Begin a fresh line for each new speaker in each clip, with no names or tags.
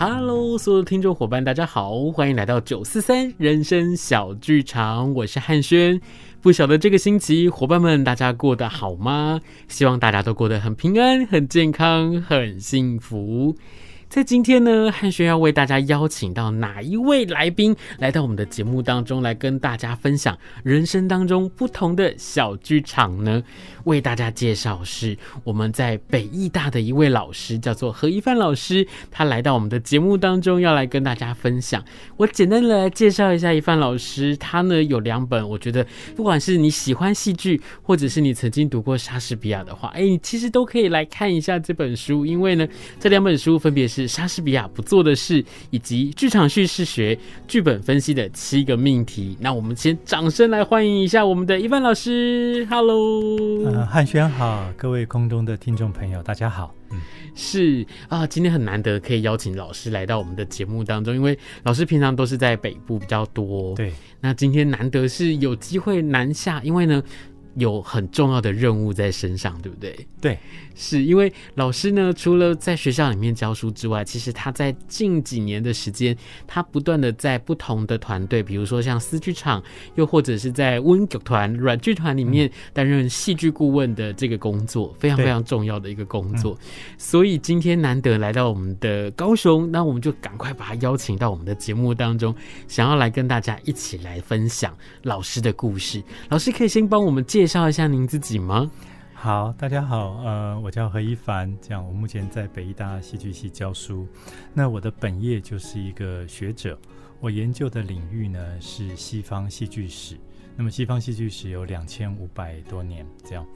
Hello，所有的听众伙伴，大家好，欢迎来到九四三人生小剧场，我是汉轩。不晓得这个星期伙伴们大家过得好吗？希望大家都过得很平安、很健康、很幸福。在今天呢，汉轩要为大家邀请到哪一位来宾来到我们的节目当中，来跟大家分享人生当中不同的小剧场呢？为大家介绍是我们在北艺大的一位老师，叫做何一帆老师，他来到我们的节目当中，要来跟大家分享。我简单的来介绍一下一帆老师，他呢有两本，我觉得不管是你喜欢戏剧，或者是你曾经读过莎士比亚的话，哎，你其实都可以来看一下这本书，因为呢，这两本书分别是。是莎士比亚不做的事，以及剧场叙事学、剧本分析的七个命题。那我们先掌声来欢迎一下我们的一帆老师。Hello，
呃，汉轩好，各位空中的听众朋友，大家好。嗯，
是啊，今天很难得可以邀请老师来到我们的节目当中，因为老师平常都是在北部比较多。
对，
那今天难得是有机会南下，因为呢。有很重要的任务在身上，对不对？
对，
是因为老师呢，除了在学校里面教书之外，其实他在近几年的时间，他不断的在不同的团队，比如说像思剧场，又或者是在温剧团、软剧团里面担任戏剧顾问的这个工作，非常非常重要的一个工作。所以今天难得来到我们的高雄，那我们就赶快把他邀请到我们的节目当中，想要来跟大家一起来分享老师的故事。老师可以先帮我们介介绍一下您自己吗？
好，大家好，呃，我叫何一凡，这样我目前在北艺大戏剧系教书。那我的本业就是一个学者，我研究的领域呢是西方戏剧史。那么西方戏剧史有两千五百多年，这样。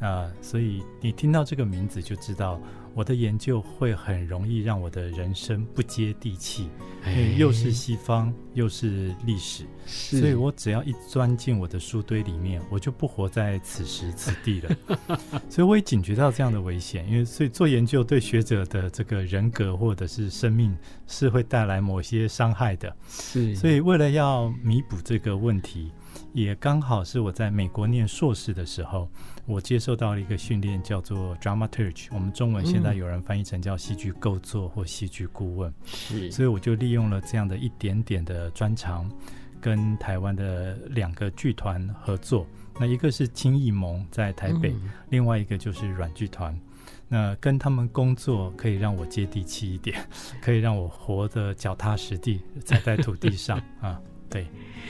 啊、呃，所以你听到这个名字就知道，我的研究会很容易让我的人生不接地气，因为又是西方又是历史，所以我只要一钻进我的书堆里面，我就不活在此时此地了。所以我也警觉到这样的危险，因为所以做研究对学者的这个人格或者是生命是会带来某些伤害的。是，所以为了要弥补这个问题，也刚好是我在美国念硕士的时候。我接受到了一个训练，叫做 dramaturge，我们中文现在有人翻译成叫戏剧构作或戏剧顾问。是，所以我就利用了这样的一点点的专长，跟台湾的两个剧团合作。那一个是青艺盟在台北，嗯、另外一个就是软剧团。那跟他们工作可以让我接地气一点，可以让我活得脚踏实地，踩在土地上 啊。对，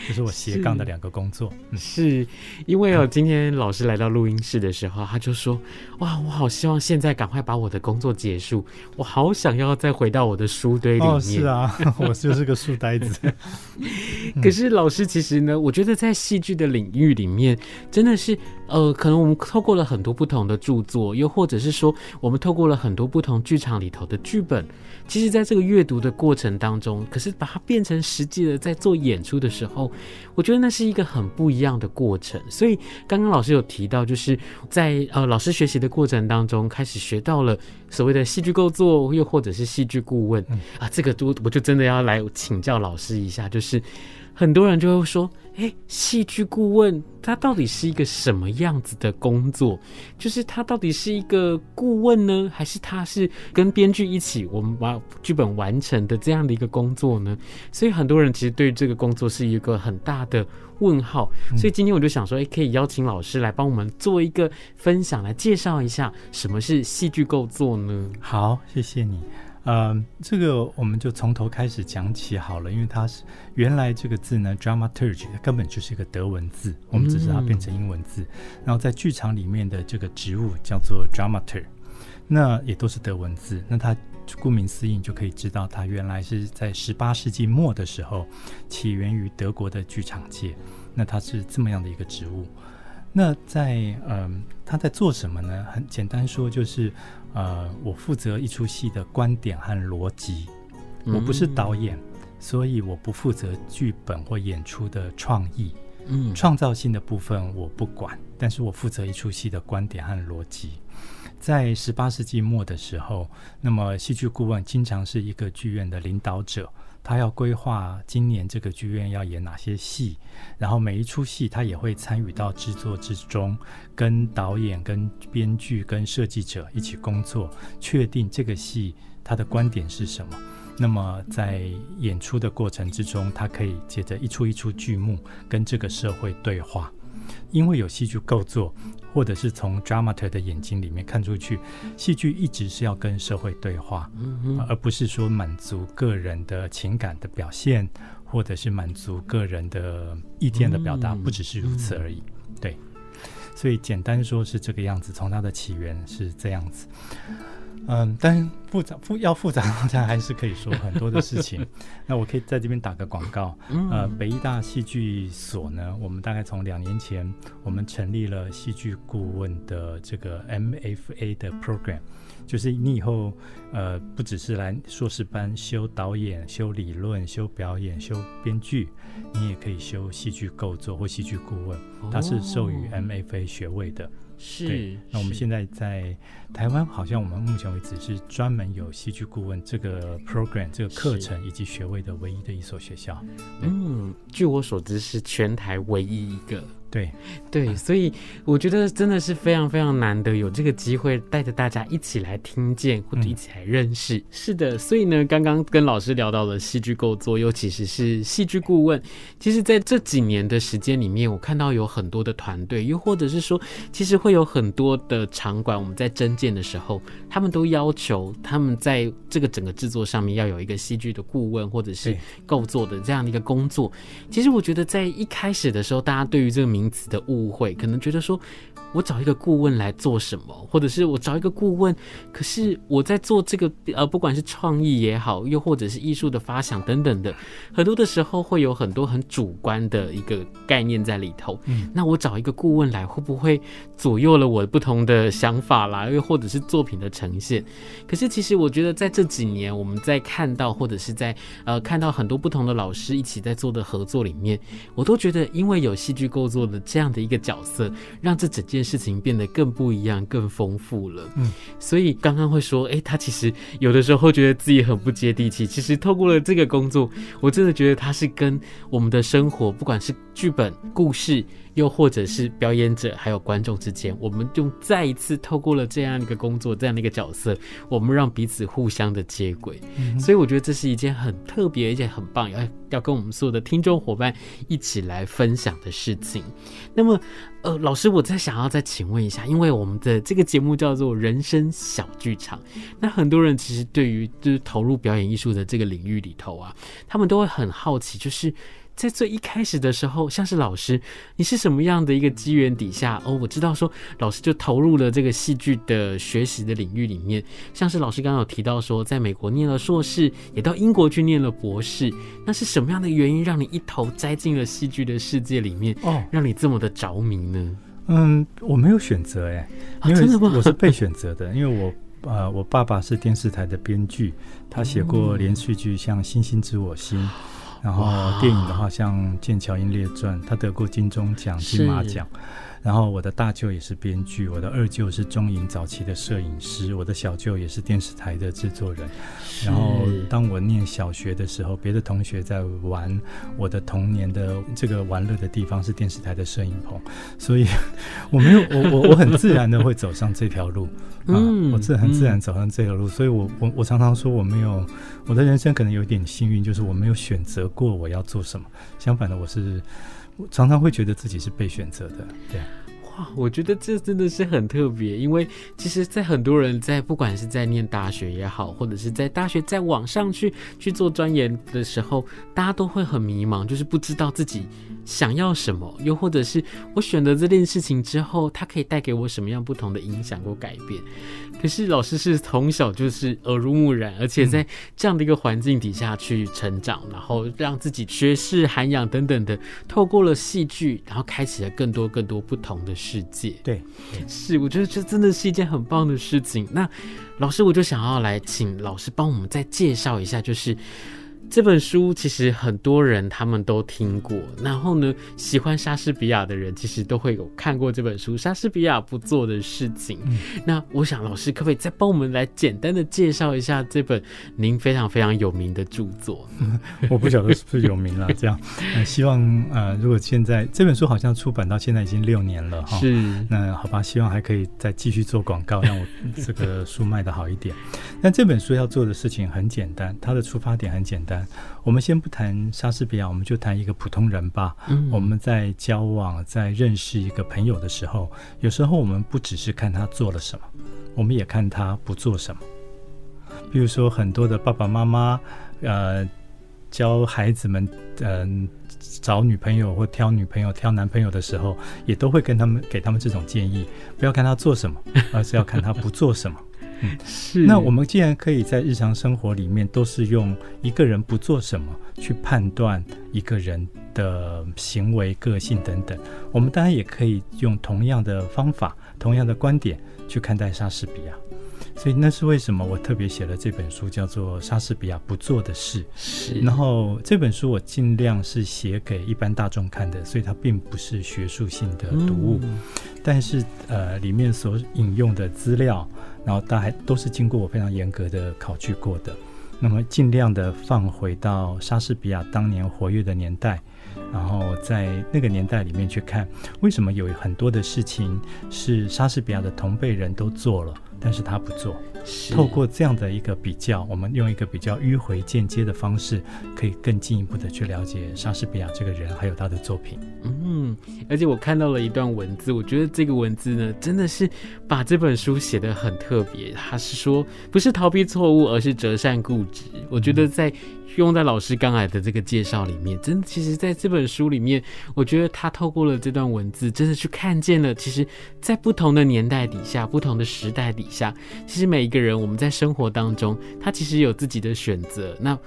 这是我斜杠的两个工作。
是，是因为哦，今天老师来到录音室的时候，他就说：“哇，我好希望现在赶快把我的工作结束，我好想要再回到我的书堆里面。”哦，
是啊，我就是个书呆子。
可是老师其实呢，我觉得在戏剧的领域里面，真的是呃，可能我们透过了很多不同的著作，又或者是说，我们透过了很多不同剧场里头的剧本。其实，在这个阅读的过程当中，可是把它变成实际的在做演出的时候，我觉得那是一个很不一样的过程。所以，刚刚老师有提到，就是在呃老师学习的过程当中，开始学到了所谓的戏剧构作，又或者是戏剧顾问、嗯、啊，这个都我就真的要来请教老师一下，就是很多人就会说。哎，戏剧顾问他到底是一个什么样子的工作？就是他到底是一个顾问呢，还是他是跟编剧一起我们把剧本完成的这样的一个工作呢？所以很多人其实对这个工作是一个很大的问号。所以今天我就想说，哎，可以邀请老师来帮我们做一个分享，来介绍一下什么是戏剧构作呢？
好，谢谢你。呃，这个我们就从头开始讲起好了，因为它是原来这个字呢，dramaturge 根本就是一个德文字，我们只是它变成英文字。嗯、然后在剧场里面的这个职务叫做 dramaturg，那也都是德文字。那它顾名思义，就可以知道它原来是在十八世纪末的时候起源于德国的剧场界。那它是这么样的一个职务。那在嗯、呃，他在做什么呢？很简单说，就是呃，我负责一出戏的观点和逻辑。我不是导演，嗯、所以我不负责剧本或演出的创意。嗯，创造性的部分我不管，但是我负责一出戏的观点和逻辑。在十八世纪末的时候，那么戏剧顾问经常是一个剧院的领导者。他要规划今年这个剧院要演哪些戏，然后每一出戏他也会参与到制作之中，跟导演、跟编剧、跟设计者一起工作，确定这个戏他的观点是什么。那么在演出的过程之中，他可以借着一出一出剧目跟这个社会对话。因为有戏剧构作，或者是从 dramaturg 的眼睛里面看出去，戏剧一直是要跟社会对话，嗯、而不是说满足个人的情感的表现，或者是满足个人的意见的表达，嗯、不只是如此而已。对，所以简单说是这个样子，从它的起源是这样子。嗯，但是复杂复要复杂，好像还是可以说很多的事情。那我可以在这边打个广告。呃，北艺大戏剧所呢，我们大概从两年前，我们成立了戏剧顾问的这个 MFA 的 program，就是你以后呃不只是来硕士班修导演、修理论、修表演、修编剧，你也可以修戏剧构作或戏剧顾问，它是授予 MFA 学位的。是，那我们现在在台湾，好像我们目前为止是专门有戏剧顾问这个 program 这个课程以及学位的唯一的一所学校。
嗯，据我所知是全台唯一一个。
对
对，所以我觉得真的是非常非常难得有这个机会带着大家一起来听见或者一起来认识。嗯、是的，所以呢，刚刚跟老师聊到了戏剧构作，尤其是是戏剧顾问。其实，在这几年的时间里面，我看到有很多的团队，又或者是说，其实会有很多的场馆，我们在征建的时候，他们都要求他们在这个整个制作上面要有一个戏剧的顾问，或者是构作的这样的一个工作。其实，我觉得在一开始的时候，大家对于这个名名词的误会，可能觉得说，我找一个顾问来做什么，或者是我找一个顾问，可是我在做这个呃，不管是创意也好，又或者是艺术的发想等等的，很多的时候会有很多很主观的一个概念在里头。嗯，那我找一个顾问来，会不会左右了我不同的想法啦？又或者是作品的呈现？可是其实我觉得在这几年，我们在看到或者是在呃看到很多不同的老师一起在做的合作里面，我都觉得因为有戏剧构作的这样的一个角色，让这整件事情变得更不一样、更丰富了。嗯，所以刚刚会说，哎、欸，他其实有的时候会觉得自己很不接地气。其实透过了这个工作，我真的觉得他是跟我们的生活，不管是剧本、故事。又或者是表演者还有观众之间，我们就再一次透过了这样一个工作，这样的一个角色，我们让彼此互相的接轨。嗯、所以我觉得这是一件很特别而且很棒，要要跟我们所有的听众伙伴一起来分享的事情。那么，呃，老师，我再想要再请问一下，因为我们的这个节目叫做人生小剧场，那很多人其实对于就是投入表演艺术的这个领域里头啊，他们都会很好奇，就是。在最一开始的时候，像是老师，你是什么样的一个机缘底下哦？我知道说老师就投入了这个戏剧的学习的领域里面，像是老师刚刚有提到说，在美国念了硕士，也到英国去念了博士，那是什么样的原因让你一头栽进了戏剧的世界里面？哦，让你这么的着迷呢？
嗯，我没有选择哎，因为我是被选择的，因为我呃，我爸爸是电视台的编剧，他写过连续剧像《星星知我心》。然后电影的话，像《剑桥英烈传》，他得过金钟奖、金马奖。然后我的大舅也是编剧，我的二舅是中影早期的摄影师，我的小舅也是电视台的制作人。然后当我念小学的时候，别的同学在玩，我的童年的这个玩乐的地方是电视台的摄影棚，所以我没有我我我很自然的会走上这条路 啊，我自很自然走上这条路，所以我我我常常说我没有我的人生可能有点幸运，就是我没有选择过我要做什么，相反的我是。我常常会觉得自己是被选择的，对。
哇，我觉得这真的是很特别，因为其实，在很多人在不管是在念大学也好，或者是在大学在网上去去做专研的时候，大家都会很迷茫，就是不知道自己想要什么，又或者是我选择这件事情之后，它可以带给我什么样不同的影响或改变。可是老师是从小就是耳濡目染，而且在这样的一个环境底下去成长，然后让自己学识涵养等等的，透过了戏剧，然后开启了更多更多不同的世界。
对，
是，我觉得这真的是一件很棒的事情。那老师，我就想要来请老师帮我们再介绍一下，就是这本书其实很多人他们都听过，然后呢，喜欢莎士比亚的人其实都会有看过这本书《莎士比亚不做的事情》。嗯。那我想老师可不可以再帮我们来简单的介绍一下这本您非常非常有名的著作？
嗯、我不晓得是不是有名了，这样、呃，希望呃，如果现在这本书好像出版到现在已经六年了哈，
是，
那好吧，希望还可以再继续做广告，让我这个书卖的好一点。那这本书要做的事情很简单，它的出发点很简单。我们先不谈莎士比亚，我们就谈一个普通人吧。嗯，我们在交往、在认识一个朋友的时候，有时候我们不只是看他做了什么，我们也看他不做什么。比如说，很多的爸爸妈妈，呃，教孩子们，嗯、呃，找女朋友或挑女朋友、挑男朋友的时候，也都会跟他们给他们这种建议：不要看他做什么，而是要看他不做什么。是。那我们既然可以在日常生活里面都是用一个人不做什么去判断一个人的行为、个性等等，我们当然也可以用同样的方法、同样的观点去看待莎士比亚。所以那是为什么我特别写了这本书，叫做《莎士比亚不做的事》。是。然后这本书我尽量是写给一般大众看的，所以它并不是学术性的读物。嗯。但是呃，里面所引用的资料，然后大概都是经过我非常严格的考据过的。那么尽量的放回到莎士比亚当年活跃的年代，然后在那个年代里面去看，为什么有很多的事情是莎士比亚的同辈人都做了。但是他不做，透过这样的一个比较，我们用一个比较迂回间接的方式，可以更进一步的去了解莎士比亚这个人，还有他的作品。
嗯，而且我看到了一段文字，我觉得这个文字呢，真的是把这本书写得很特别。他是说，不是逃避错误，而是折善固执。我觉得在。用在老师刚才的这个介绍里面，真的，其实在这本书里面，我觉得他透过了这段文字，真的去看见了，其实，在不同的年代底下，不同的时代底下，其实每一个人，我们在生活当中，他其实有自己的选择。那。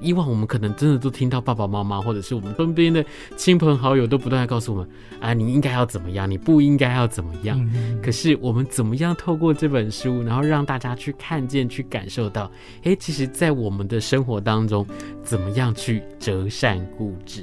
以往我们可能真的都听到爸爸妈妈或者是我们身边的亲朋好友都不断在告诉我们啊，你应该要怎么样，你不应该要怎么样。嗯。可是我们怎么样透过这本书，然后让大家去看见、去感受到，诶，其实，在我们的生活当中，怎么样去折善固执？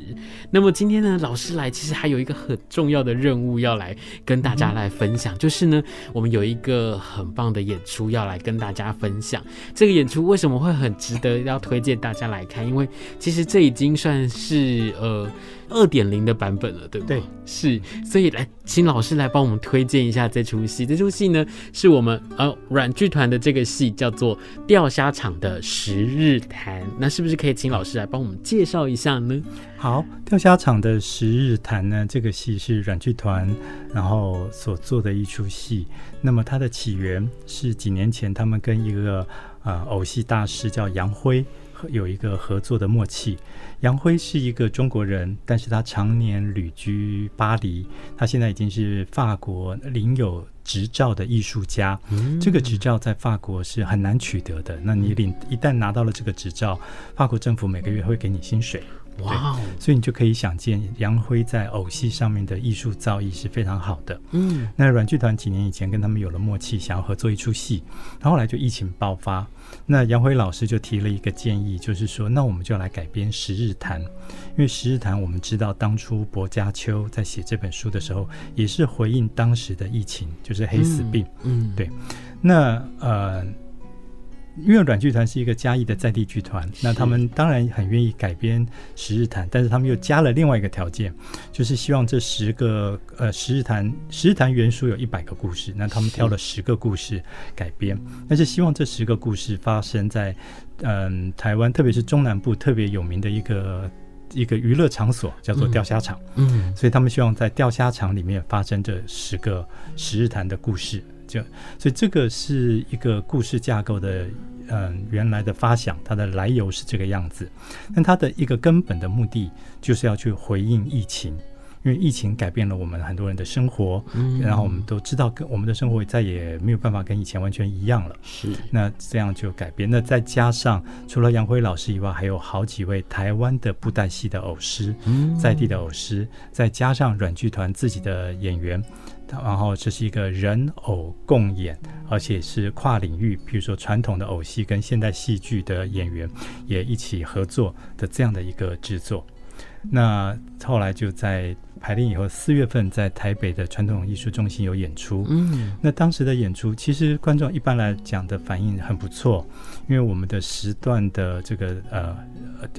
那么今天呢，老师来其实还有一个很重要的任务要来跟大家来分享，嗯。就是呢，我们有一个很棒的演出要来跟大家分享。这个演出为什么会很值得要推荐大家来看？因为其实这已经算是呃二点零的版本了，对不对？是，所以来请老师来帮我们推荐一下这出戏。这出戏呢，是我们呃软剧团的这个戏叫做《钓虾场的十日谈》。那是不是可以请老师来帮我们介绍一下呢？
好，《钓虾场的十日谈》呢，这个戏是软剧团然后所做的一出戏。那么它的起源是几年前他们跟一个呃偶戏大师叫杨辉。有一个合作的默契。杨辉是一个中国人，但是他常年旅居巴黎。他现在已经是法国领有执照的艺术家。嗯。这个执照在法国是很难取得的。那你领一旦拿到了这个执照，法国政府每个月会给你薪水。哇、所以你就可以想见杨辉在偶戏上面的艺术造诣是非常好的。嗯，那软剧团几年以前跟他们有了默契，想要合作一出戏，然后后来就疫情爆发，那杨辉老师就提了一个建议，就是说，那我们就来改编《十日谈》，因为《十日谈》我们知道当初薄伽丘在写这本书的时候，也是回应当时的疫情，就是黑死病。嗯，嗯对，那呃。因为阮剧团是一个嘉义的在地剧团，那他们当然很愿意改编《十日谈》，但是他们又加了另外一个条件，就是希望这十个呃《十日谈》《十日谈》原书有一百个故事，那他们挑了十个故事改编，但是希望这十个故事发生在嗯、呃、台湾，特别是中南部特别有名的一个一个娱乐场所，叫做钓虾场。嗯，所以他们希望在钓虾场里面发生这十个《十日谈》的故事。就所以这个是一个故事架构的，嗯，原来的发想，它的来由是这个样子。但它的一个根本的目的，就是要去回应疫情，因为疫情改变了我们很多人的生活，嗯，然后我们都知道，跟我们的生活再也没有办法跟以前完全一样了。
是，
那这样就改变。那再加上除了杨辉老师以外，还有好几位台湾的布袋戏的偶师，嗯，在地的偶师，再加上软剧团自己的演员，然后这是一个人偶共演，而且是跨领域，比如说传统的偶戏跟现代戏剧的演员也一起合作的这样的一个制作。那后来就在排练以后，四月份在台北的传统艺术中心有演出。嗯，那当时的演出，其实观众一般来讲的反应很不错，因为我们的时段的这个呃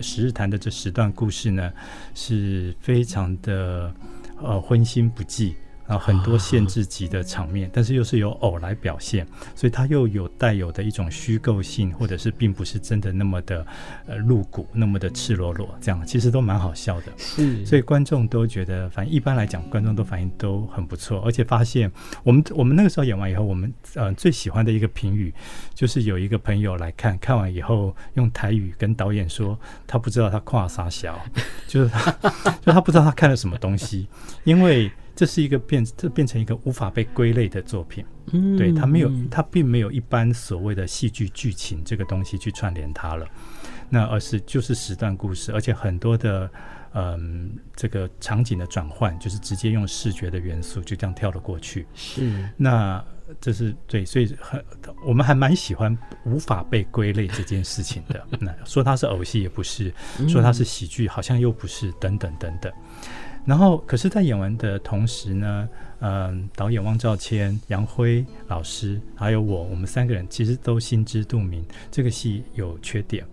十日谈的这十段故事呢，是非常的呃荤腥不忌。啊，很多限制级的场面，但是又是由偶来表现，所以它又有带有的一种虚构性，或者是并不是真的那么的呃露骨，那么的赤裸裸，这样其实都蛮好笑的。
是，
所以观众都觉得，反正一般来讲，观众都反应都很不错，而且发现我们我们那个时候演完以后，我们呃最喜欢的一个评语就是有一个朋友来看看完以后，用台语跟导演说，他不知道他跨啥小，就是他 就他不知道他看了什么东西，因为。这是一个变，这变成一个无法被归类的作品。嗯，对，它没有，它并没有一般所谓的戏剧剧情这个东西去串联它了。那而是就是时段故事，而且很多的嗯，这个场景的转换，就是直接用视觉的元素就这样跳了过去。
是，
那这是对，所以很我们还蛮喜欢无法被归类这件事情的。那说它是偶戏也不是，说它是喜剧好像又不是，等等等等。然后，可是，在演完的同时呢，嗯，导演汪兆谦、杨辉老师还有我，我们三个人其实都心知肚明，这个戏有缺点，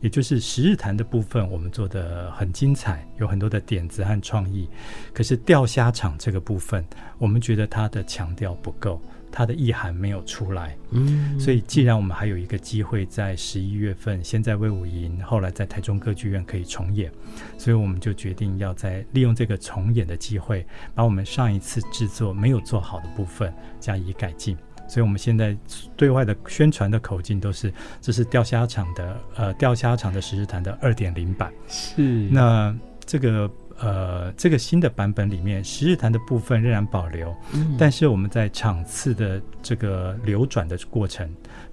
也就是十日谈的部分，我们做的很精彩，有很多的点子和创意，可是钓虾场这个部分，我们觉得它的强调不够。它的意涵没有出来，嗯，所以既然我们还有一个机会在十一月份，先在魏武营，后来在台中歌剧院可以重演，所以我们就决定要在利用这个重演的机会，把我们上一次制作没有做好的部分加以改进。所以我们现在对外的宣传的口径都是，这是钓虾场的，呃，钓虾场的十日谈的二点零版。
是，
那这个。呃，这个新的版本里面，十日谈的部分仍然保留，嗯，但是我们在场次的这个流转的过程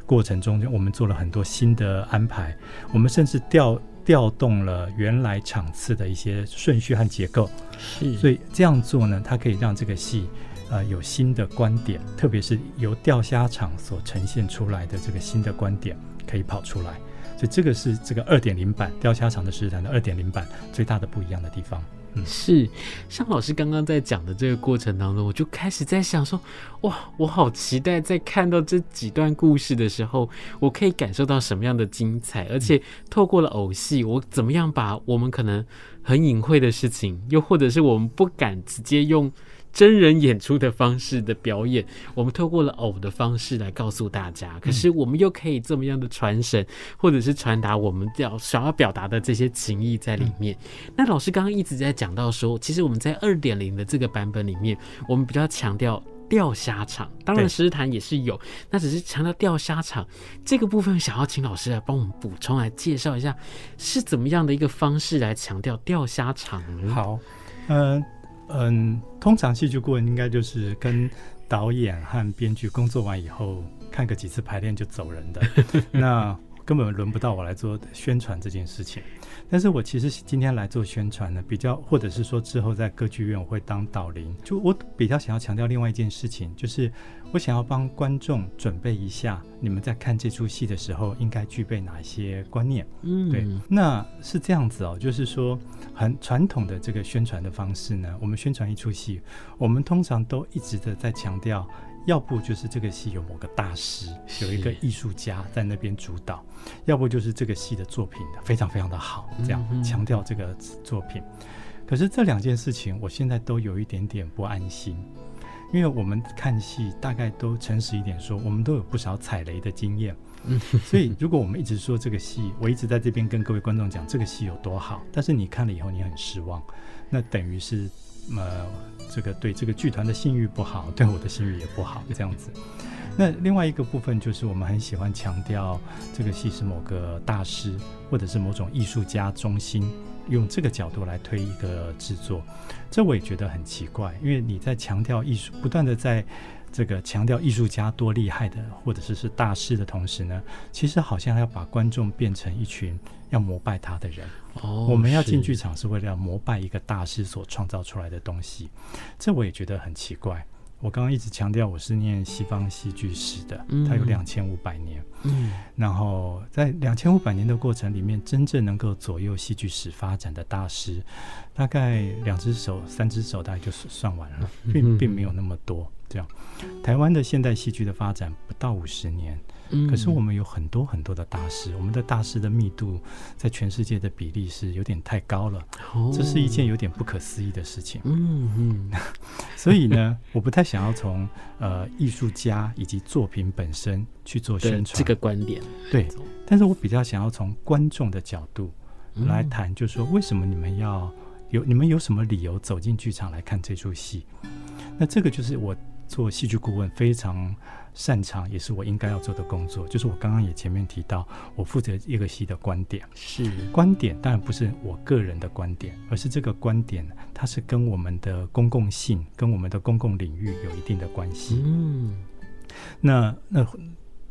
过程中，我们做了很多新的安排，我们甚至调调动了原来场次的一些顺序和结构，
是，
所以这样做呢，它可以让这个戏呃有新的观点，特别是由钓虾场所呈现出来的这个新的观点可以跑出来。所以这个是这个二点零版雕虾场的十日谈的二点零版最大的不一样的地方。嗯，
是像老师刚刚在讲的这个过程当中，我就开始在想说，哇，我好期待在看到这几段故事的时候，我可以感受到什么样的精彩，而且透过了偶戏，我怎么样把我们可能很隐晦的事情，又或者是我们不敢直接用。真人演出的方式的表演，我们透过了偶的方式来告诉大家。可是我们又可以这么样的传神，或者是传达我们要想要表达的这些情谊在里面。那老师刚刚一直在讲到说，其实我们在二点零的这个版本里面，我们比较强调钓虾场，当然十日谈也是有，那只是强调钓虾场这个部分。想要请老师来帮我们补充，来介绍一下是怎么样的一个方式来强调钓虾场呢。
好，嗯、呃。嗯，通常戏剧顾问应该就是跟导演和编剧工作完以后，看个几次排练就走人的，那根本轮不到我来做宣传这件事情。但是我其实今天来做宣传呢，比较或者是说之后在歌剧院我会当导聆，就我比较想要强调另外一件事情，就是我想要帮观众准备一下，你们在看这出戏的时候应该具备哪些观念。嗯，对，那是这样子哦，就是说很传统的这个宣传的方式呢，我们宣传一出戏，我们通常都一直的在强调。要不就是这个戏有某个大师，有一个艺术家在那边主导；要不就是这个戏的作品非常非常的好，这样强调这个作品。可是这两件事情，我现在都有一点点不安心，因为我们看戏大概都诚实一点说，我们都有不少踩雷的经验。所以如果我们一直说这个戏，我一直在这边跟各位观众讲这个戏有多好，但是你看了以后你很失望，那等于是。呃，这个对这个剧团的信誉不好，对我的信誉也不好，这样子。那另外一个部分就是我们很喜欢强调这个戏是某个大师或者是某种艺术家中心，用这个角度来推一个制作，这我也觉得很奇怪，因为你在强调艺术，不断的在这个强调艺术家多厉害的，或者是是大师的同时呢，其实好像要把观众变成一群要膜拜他的人。哦，我们要进剧场是为了要膜拜一个大师所创造出来的东西，这我也觉得很奇怪。我刚刚一直强调我是念西方戏剧史的，它有两千五百年，嗯，然后在两千五百年的过程里面，真正能够左右戏剧史发展的大师，大概两只手、三只手大概就算完了，并并没有那么多。这样，台湾的现代戏剧的发展不到五十年。可是我们有很多很多的大师，我们的大师的密度在全世界的比例是有点太高了，这是一件有点不可思议的事情。嗯嗯，所以呢，我不太想要从呃艺术家以及作品本身去做宣传
这个观点。
对，但是我比较想要从观众的角度来谈，就是说为什么你们要有你们有什么理由走进剧场来看这出戏？那这个就是我做戏剧顾问非常。擅长也是我应该要做的工作，就是我刚刚也前面提到，我负责一个戏的观点。是观点，当然不是我个人的观点，而是这个观点它是跟我们的公共性、跟我们的公共领域有一定的关系。嗯，那那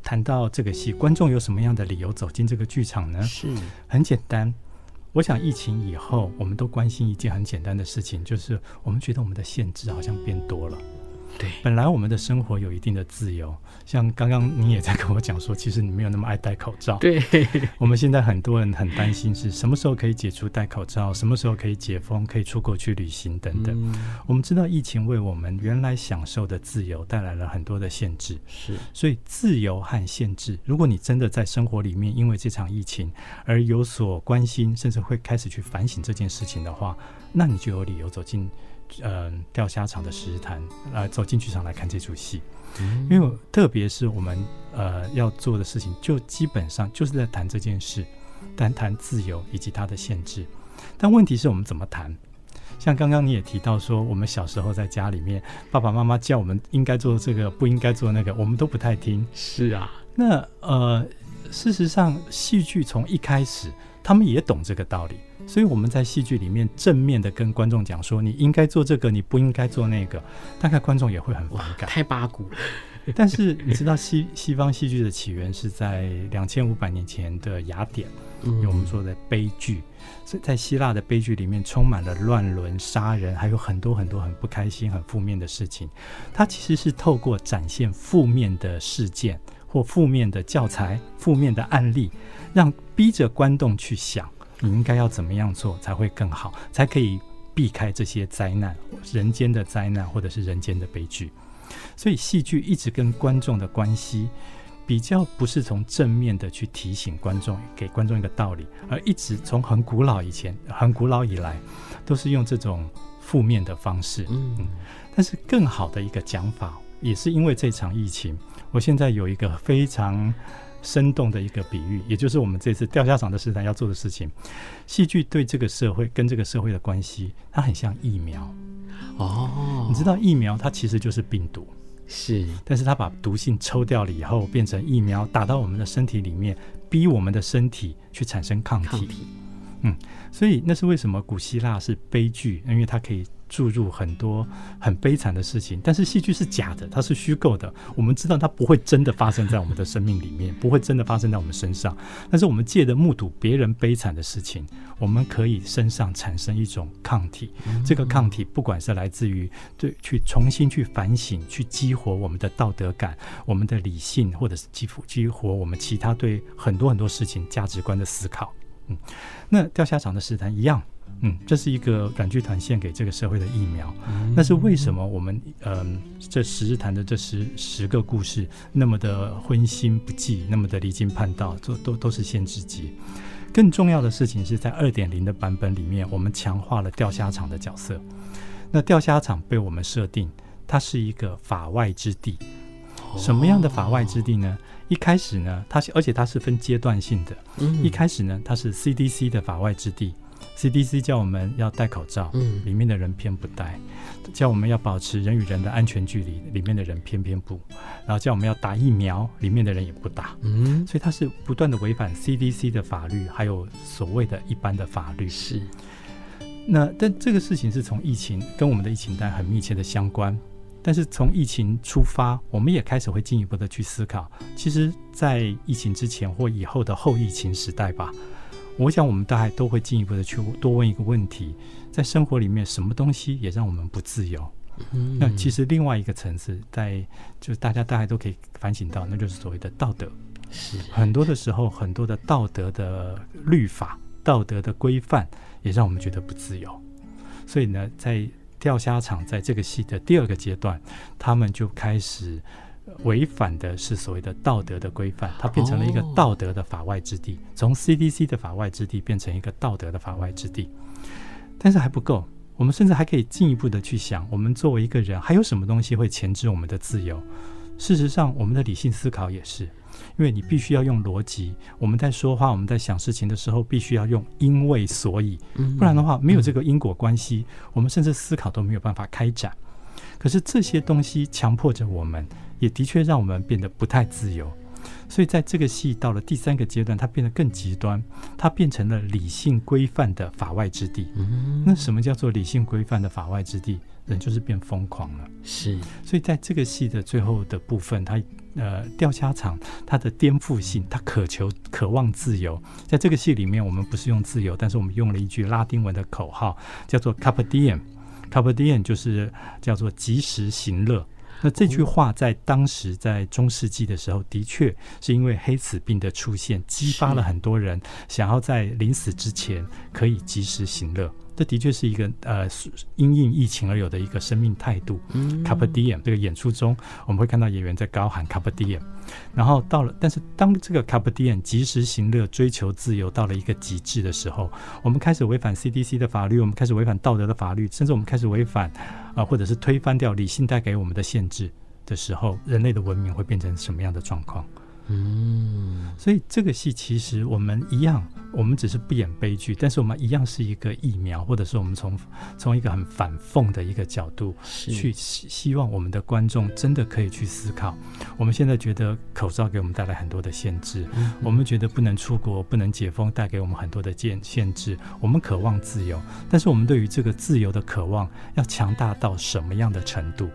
谈到这个戏，观众有什么样的理由走进这个剧场呢？是很简单，我想疫情以后，我们都关心一件很简单的事情，就是我们觉得我们的限制好像变多了。对，本来我们的生活有一定的自由，像刚刚你也在跟我讲说，其实你没有那么爱戴口罩。对，我们现在很多人很担心是什么时候可以解除戴口罩，什么时候可以解封，可以出国去旅行等等。嗯、我们知道疫情为我们原来享受的自由带来了很多的限制，是，所以自由和限制，如果你真的在生活里面因为这场疫情而有所关心，甚至会开始去反省这件事情的话，那你就有理由走进。嗯，钓虾场的石潭，来走进剧场来看这出戏，嗯、因为特别是我们呃要做的事情，就基本上就是在谈这件事，谈谈自由以及它的限制。但问题是我们怎么谈？像刚刚你也提到说，我们小时候在家里面，爸爸妈妈叫我们应该做这个，不应该做那个，我们都不太听。是啊，那呃，事实上，戏剧从一开始，他们也懂这个道理。所以我们在戏剧里面正面的跟观众讲说，你应该做这个，你不应该做那个，大概观众也会很反感。
太八股了。
但是你知道西西方戏剧的起源是在两千五百年前的雅典，嗯，我们说的悲剧。所以在希腊的悲剧里面充满了乱伦、杀人，还有很多很多很不开心、很负面的事情。它其实是透过展现负面的事件或负面的教材、负面的案例，让逼着观众去想。你应该要怎么样做才会更好，才可以避开这些灾难，人间的灾难或者是人间的悲剧。所以戏剧一直跟观众的关系比较不是从正面的去提醒观众，给观众一个道理，而一直从很古老以前、很古老以来都是用这种负面的方式。嗯，但是更好的一个讲法，也是因为这场疫情，我现在有一个非常。生动的一个比喻，也就是我们这次钓虾场的时代要做的事情。戏剧对这个社会跟这个社会的关系，它很像疫苗哦。你知道疫苗它其实就是病毒，是，但是它把毒性抽掉了以后，变成疫苗打到我们的身体里面，逼我们的身体去产生抗体。抗体。嗯，所以那是为什么古希腊是悲剧，因为它可以。注入很多很悲惨的事情，但是戏剧是假的，它是虚构的。我们知道它不会真的发生在我们的生命里面，不会真的发生在我们身上。但是我们借着目睹别人悲惨的事情，我们可以身上产生一种抗体。这个抗体不管是来自于对去重新去反省、去激活我们的道德感、我们的理性，或者是激激活我们其他对很多很多事情价值观的思考。嗯，那钓虾场的试探一样。嗯，这是一个软剧团献给这个社会的疫苗。那是为什么我们嗯、呃，这十日谈的这十十个故事那么的荤腥不忌，那么的离经叛道，都都都是限制级。更重要的事情是在二点零的版本里面，我们强化了钓虾场的角色。那钓虾场被我们设定，它是一个法外之地。什么样的法外之地呢？一开始呢，它而且它是分阶段性的。嗯一开始呢，它是 CDC 的法外之地。CDC 叫我们要戴口罩，嗯，里面的人偏不戴；叫我们要保持人与人的安全距离，里面的人偏偏不；然后叫我们要打疫苗，里面的人也不打。嗯，所以他是不断的违反 CDC 的法律，还有所谓的一般的法律。
是。
那但这个事情是从疫情跟我们的疫情带很密切的相关。但是从疫情出发，我们也开始会进一步的去思考。其实，在疫情之前或以后的后疫情时代吧，我想我们大概都会进一步的去多问一个问题：在生活里面，什么东西也让我们不自由？嗯、那其实另外一个层次，在就是大家大概都可以反省到，那就是所谓的道德。是很多的时候，很多的道德的律法、道德的规范，也让我们觉得不自由。所以呢，在钓虾场在这个戏的第二个阶段，他们就开始违反的是所谓的道德的规范，它变成了一个道德的法外之地，从 CDC 的法外之地变成一个道德的法外之地。但是还不够，我们甚至还可以进一步的去想，我们作为一个人，还有什么东西会钳制我们的自由？事实上，我们的理性思考也是。因为你必须要用逻辑，我们在说话，我们在想事情的时候，必须要用因为所以，不然的话，没有这个因果关系，我们甚至思考都没有办法开展。可是这些东西强迫着我们，也的确让我们变得不太自由。所以在这个戏到了第三个阶段，它变得更极端，它变成了理性规范的法外之地。那什么叫做理性规范的法外之地？人就是变疯狂了。
是，
所以在这个戏的最后的部分，它。呃，钓虾场它的颠覆性，它渴求、渴望自由。在这个戏里面，我们不是用自由，但是我们用了一句拉丁文的口号，叫做 “Carpe Diem”。Carpe Diem 就是叫做及时行乐。那这句话在当时在中世纪的时候，的确是因为黑死病的出现，激发了很多人想要在临死之前可以及时行乐。这的确是一个呃因应疫情而有的一个生命态度。嗯，Carpe Diem 这个演出中，我们会看到演员在高喊 Carpe Diem。然后到了，但是当这个 Carpe Diem 及时行乐、追求自由到了一个极致的时候，我们开始违反 CDC 的法律，我们开始违反道德的法律，甚至我们开始违反啊、呃，或者是推翻掉理性带给我们的限制的时候，人类的文明会变成什么样的状况？嗯，所以这个戏其实我们一样，我们只是不演悲剧，但是我们一样是一个疫苗，或者是我们从从一个很反讽的一个角度去希希望我们的观众真的可以去思考。我们现在觉得口罩给我们带来很多的限制，嗯、我们觉得不能出国、不能解封带给我们很多的限限制。我们渴望自由，但是我们对于这个自由的渴望要强大到什么样的程度？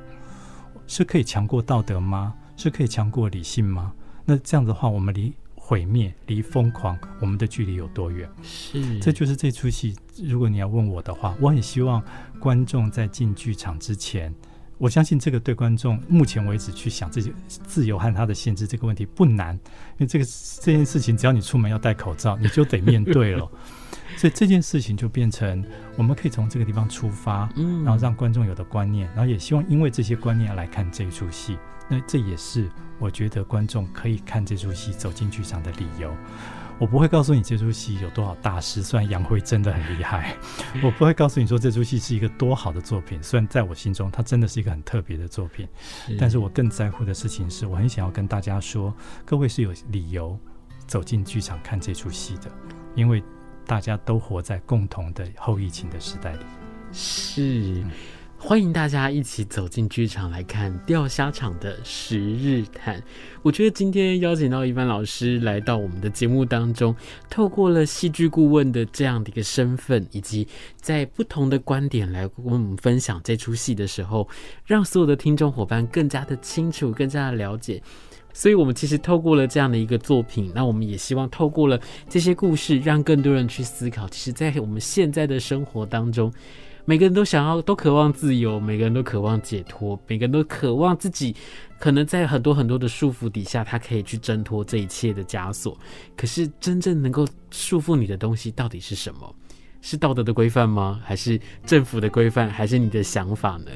是可以强过道德吗？是可以强过理性吗？那这样子的话，我们离毁灭、离疯狂，我们的距离有多远？
是，
这就是这出戏。如果你要问我的话，我很希望观众在进剧场之前，我相信这个对观众目前为止去想这些自由和他的限制这个问题不难，因为这个这件事情只要你出门要戴口罩，你就得面对了。所以这件事情就变成我们可以从这个地方出发，嗯，然后让观众有的观念，然后也希望因为这些观念来看这一出戏。那这也是我觉得观众可以看这出戏走进剧场的理由。我不会告诉你这出戏有多少大师，虽然杨辉真的很厉害。我不会告诉你说这出戏是一个多好的作品，虽然在我心中它真的是一个很特别的作品。但是我更在乎的事情是，我很想要跟大家说，各位是有理由走进剧场看这出戏的，因为大家都活在共同的后疫情的时代里。
是。欢迎大家一起走进剧场来看钓虾场的十日谈。我觉得今天邀请到一帆老师来到我们的节目当中，透过了戏剧顾问的这样的一个身份，以及在不同的观点来跟我们分享这出戏的时候，让所有的听众伙伴更加的清楚、更加的了解。所以，我们其实透过了这样的一个作品，那我们也希望透过了这些故事，让更多人去思考。其实，在我们现在的生活当中。每个人都想要，都渴望自由，每个人都渴望解脱，每个人都渴望自己可能在很多很多的束缚底下，他可以去挣脱这一切的枷锁。可是，真正能够束缚你的东西到底是什么？是道德的规范吗？还是政府的规范？还是你的想法呢？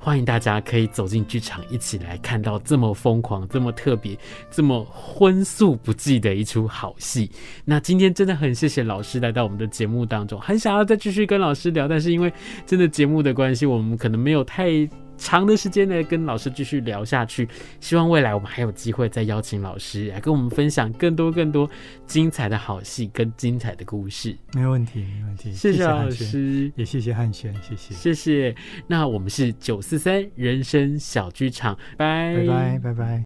欢迎大家可以走进剧场，一起来看到这么疯狂、这么特别、这么荤素不忌的一出好戏。那今天真的很谢谢老师来到我们的节目当中，很想要再继续跟老师聊，但是因为真的节目的关系，我们可能没有太长的时间呢，跟老师继续聊下去。希望未来我们还有机会再邀请老师来跟我们分享更多更多精彩的好戏跟精彩的故事。
没有问题，没问题。
谢谢老师，
也谢谢汉轩，谢谢，
谢谢。那我们是九四三人生小剧场，拜
拜拜拜拜。